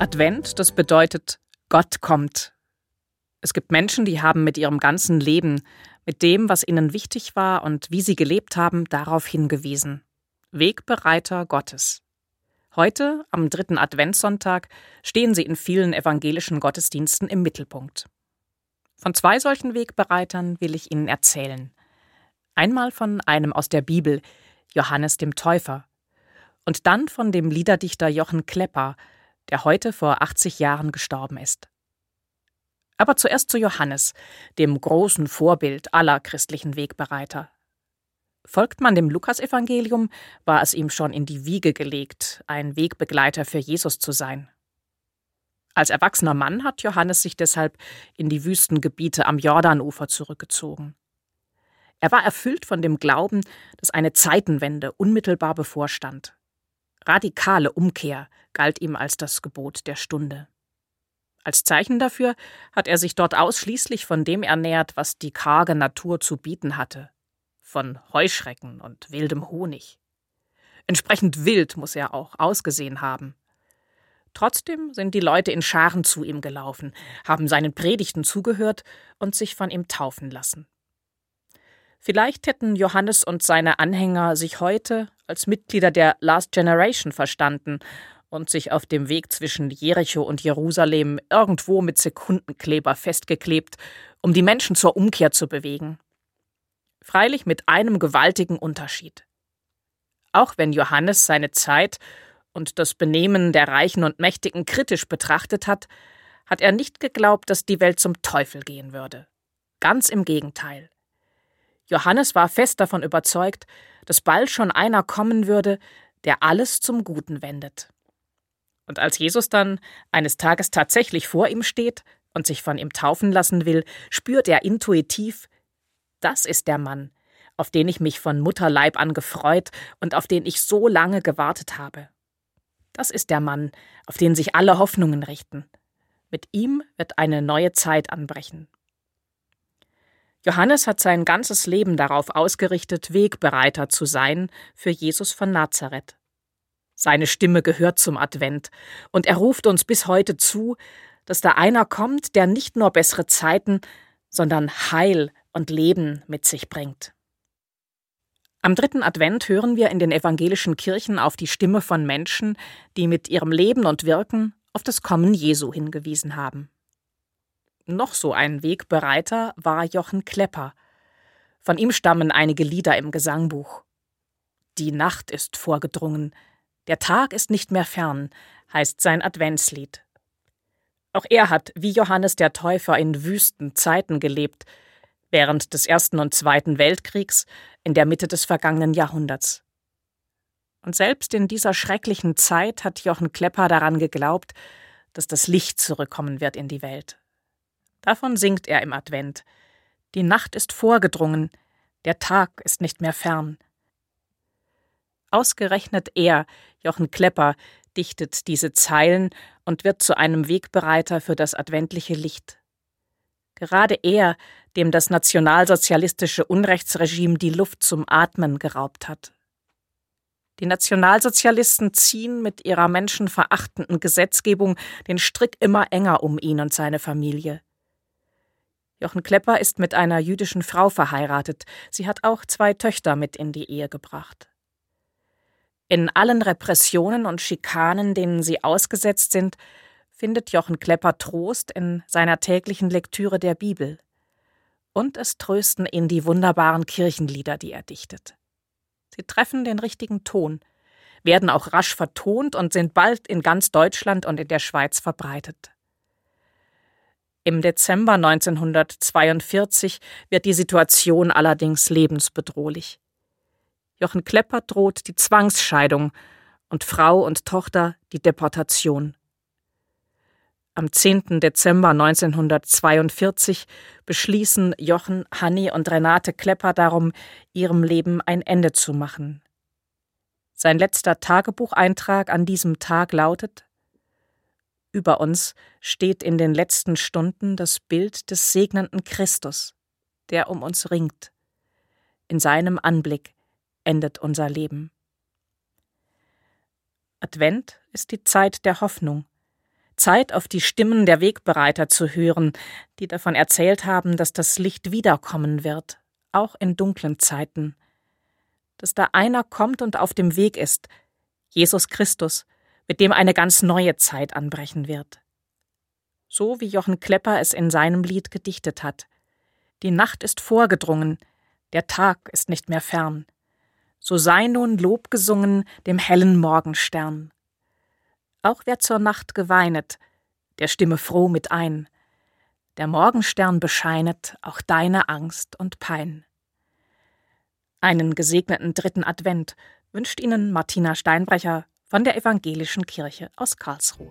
Advent, das bedeutet, Gott kommt. Es gibt Menschen, die haben mit ihrem ganzen Leben, mit dem, was ihnen wichtig war und wie sie gelebt haben, darauf hingewiesen. Wegbereiter Gottes. Heute, am dritten Adventssonntag, stehen sie in vielen evangelischen Gottesdiensten im Mittelpunkt. Von zwei solchen Wegbereitern will ich Ihnen erzählen. Einmal von einem aus der Bibel, Johannes dem Täufer, und dann von dem Liederdichter Jochen Klepper, der heute vor 80 Jahren gestorben ist. Aber zuerst zu Johannes, dem großen Vorbild aller christlichen Wegbereiter. Folgt man dem Lukasevangelium, war es ihm schon in die Wiege gelegt, ein Wegbegleiter für Jesus zu sein. Als erwachsener Mann hat Johannes sich deshalb in die Wüstengebiete am Jordanufer zurückgezogen. Er war erfüllt von dem Glauben, dass eine Zeitenwende unmittelbar bevorstand. Radikale Umkehr galt ihm als das Gebot der Stunde. Als Zeichen dafür hat er sich dort ausschließlich von dem ernährt, was die karge Natur zu bieten hatte, von Heuschrecken und wildem Honig. Entsprechend wild muss er auch ausgesehen haben. Trotzdem sind die Leute in Scharen zu ihm gelaufen, haben seinen Predigten zugehört und sich von ihm taufen lassen. Vielleicht hätten Johannes und seine Anhänger sich heute als Mitglieder der Last Generation verstanden und sich auf dem Weg zwischen Jericho und Jerusalem irgendwo mit Sekundenkleber festgeklebt, um die Menschen zur Umkehr zu bewegen. Freilich mit einem gewaltigen Unterschied. Auch wenn Johannes seine Zeit und das Benehmen der Reichen und Mächtigen kritisch betrachtet hat, hat er nicht geglaubt, dass die Welt zum Teufel gehen würde. Ganz im Gegenteil. Johannes war fest davon überzeugt, dass bald schon einer kommen würde, der alles zum Guten wendet. Und als Jesus dann eines Tages tatsächlich vor ihm steht und sich von ihm taufen lassen will, spürt er intuitiv, das ist der Mann, auf den ich mich von Mutterleib an gefreut und auf den ich so lange gewartet habe. Das ist der Mann, auf den sich alle Hoffnungen richten. Mit ihm wird eine neue Zeit anbrechen. Johannes hat sein ganzes Leben darauf ausgerichtet, Wegbereiter zu sein für Jesus von Nazareth. Seine Stimme gehört zum Advent, und er ruft uns bis heute zu, dass da einer kommt, der nicht nur bessere Zeiten, sondern Heil und Leben mit sich bringt. Am dritten Advent hören wir in den evangelischen Kirchen auf die Stimme von Menschen, die mit ihrem Leben und Wirken auf das Kommen Jesu hingewiesen haben. Noch so ein Wegbereiter war Jochen Klepper. Von ihm stammen einige Lieder im Gesangbuch. Die Nacht ist vorgedrungen, der Tag ist nicht mehr fern, heißt sein Adventslied. Auch er hat, wie Johannes der Täufer, in wüsten Zeiten gelebt, während des Ersten und Zweiten Weltkriegs in der Mitte des vergangenen Jahrhunderts. Und selbst in dieser schrecklichen Zeit hat Jochen Klepper daran geglaubt, dass das Licht zurückkommen wird in die Welt. Davon singt er im Advent. Die Nacht ist vorgedrungen, der Tag ist nicht mehr fern. Ausgerechnet er, Jochen Klepper, dichtet diese Zeilen und wird zu einem Wegbereiter für das adventliche Licht. Gerade er, dem das nationalsozialistische Unrechtsregime die Luft zum Atmen geraubt hat. Die Nationalsozialisten ziehen mit ihrer menschenverachtenden Gesetzgebung den Strick immer enger um ihn und seine Familie. Jochen Klepper ist mit einer jüdischen Frau verheiratet. Sie hat auch zwei Töchter mit in die Ehe gebracht. In allen Repressionen und Schikanen, denen sie ausgesetzt sind, findet Jochen Klepper Trost in seiner täglichen Lektüre der Bibel. Und es trösten ihn die wunderbaren Kirchenlieder, die er dichtet. Sie treffen den richtigen Ton, werden auch rasch vertont und sind bald in ganz Deutschland und in der Schweiz verbreitet. Im Dezember 1942 wird die Situation allerdings lebensbedrohlich. Jochen Klepper droht die Zwangsscheidung und Frau und Tochter die Deportation. Am 10. Dezember 1942 beschließen Jochen, Hanni und Renate Klepper darum, ihrem Leben ein Ende zu machen. Sein letzter Tagebucheintrag an diesem Tag lautet über uns steht in den letzten Stunden das Bild des segnenden Christus, der um uns ringt. In seinem Anblick endet unser Leben. Advent ist die Zeit der Hoffnung, Zeit, auf die Stimmen der Wegbereiter zu hören, die davon erzählt haben, dass das Licht wiederkommen wird, auch in dunklen Zeiten. Dass da einer kommt und auf dem Weg ist, Jesus Christus, mit dem eine ganz neue Zeit anbrechen wird. So wie Jochen Klepper es in seinem Lied gedichtet hat. Die Nacht ist vorgedrungen, der Tag ist nicht mehr fern. So sei nun Lob gesungen dem hellen Morgenstern. Auch wer zur Nacht geweinet, der stimme froh mit ein. Der Morgenstern bescheinet auch deine Angst und Pein. Einen gesegneten dritten Advent wünscht Ihnen Martina Steinbrecher von der Evangelischen Kirche aus Karlsruhe.